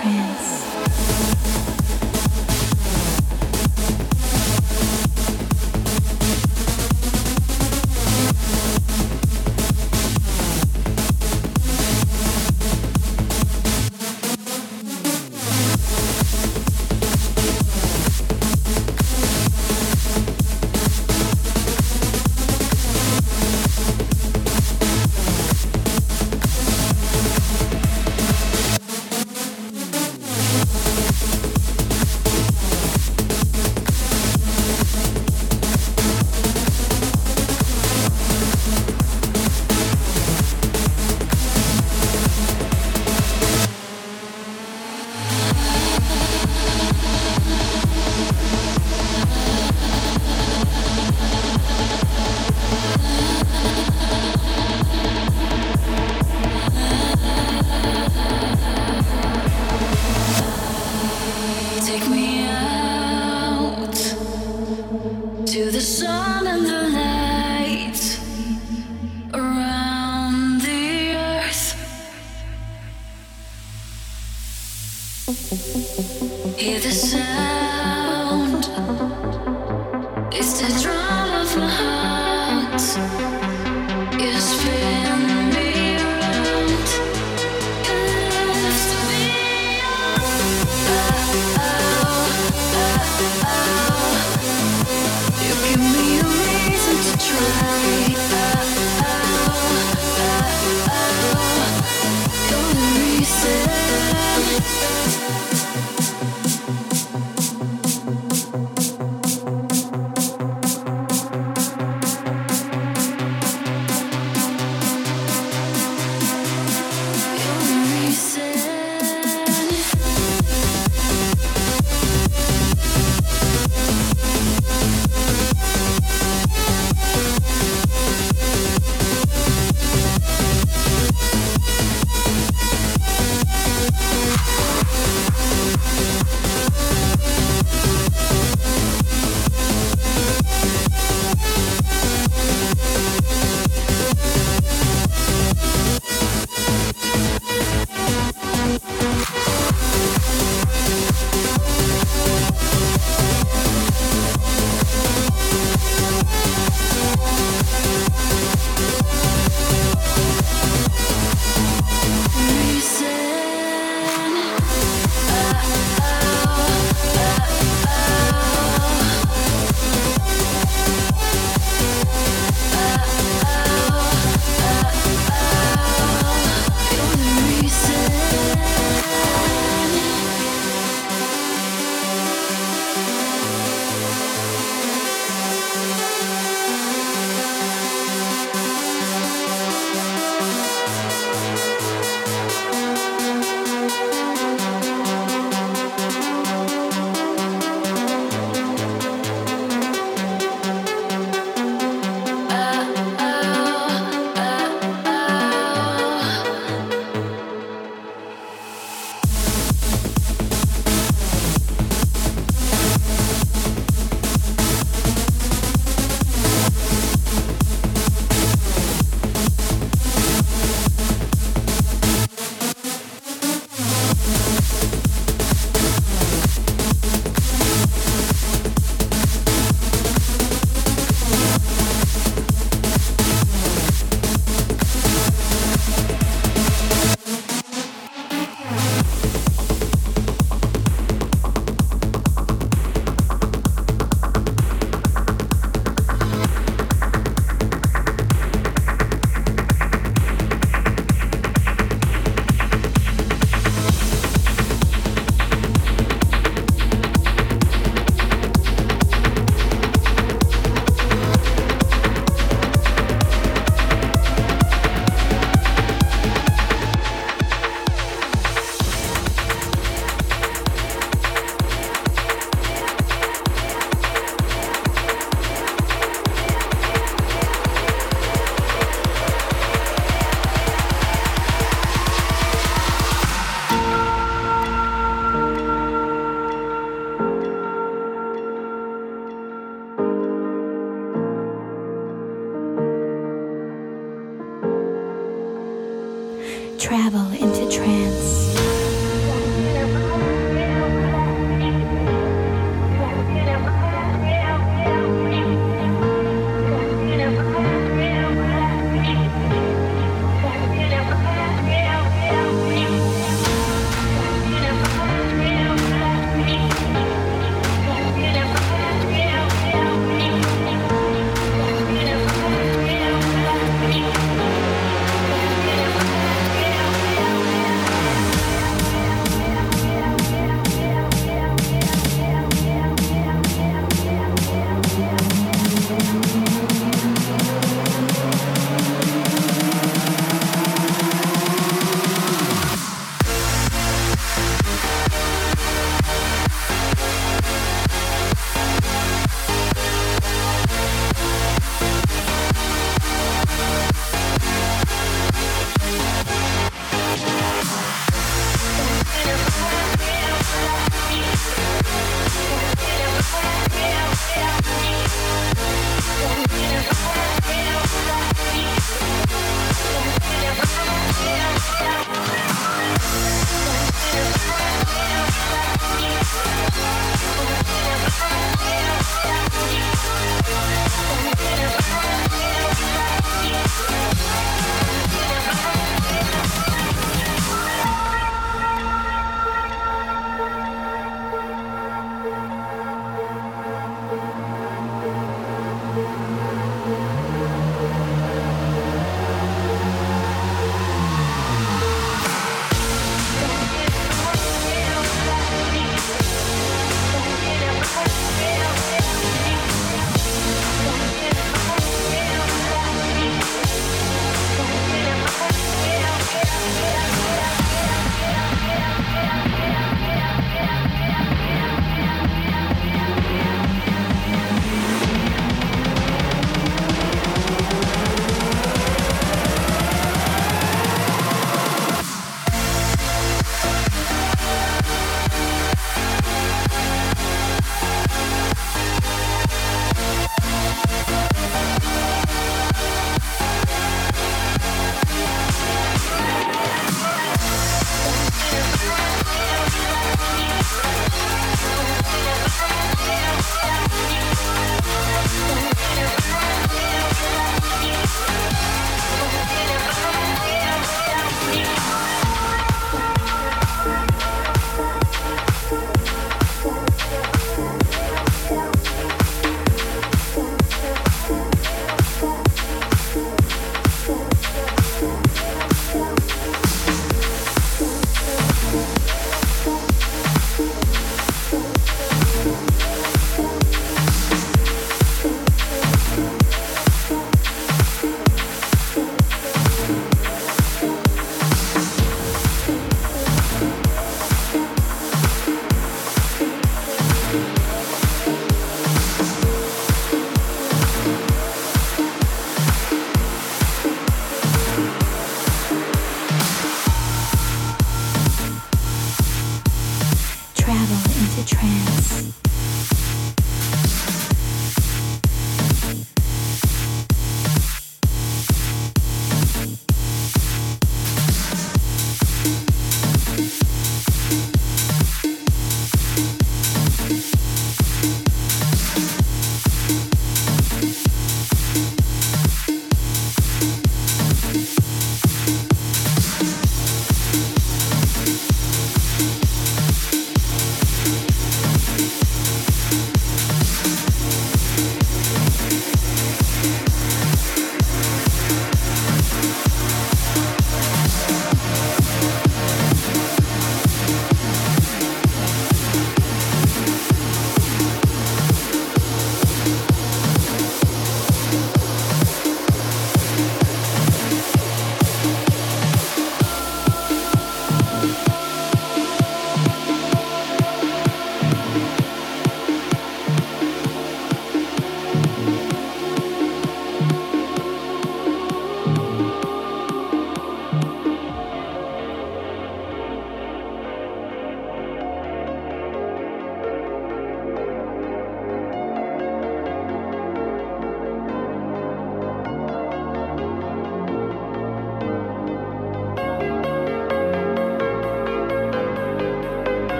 trance.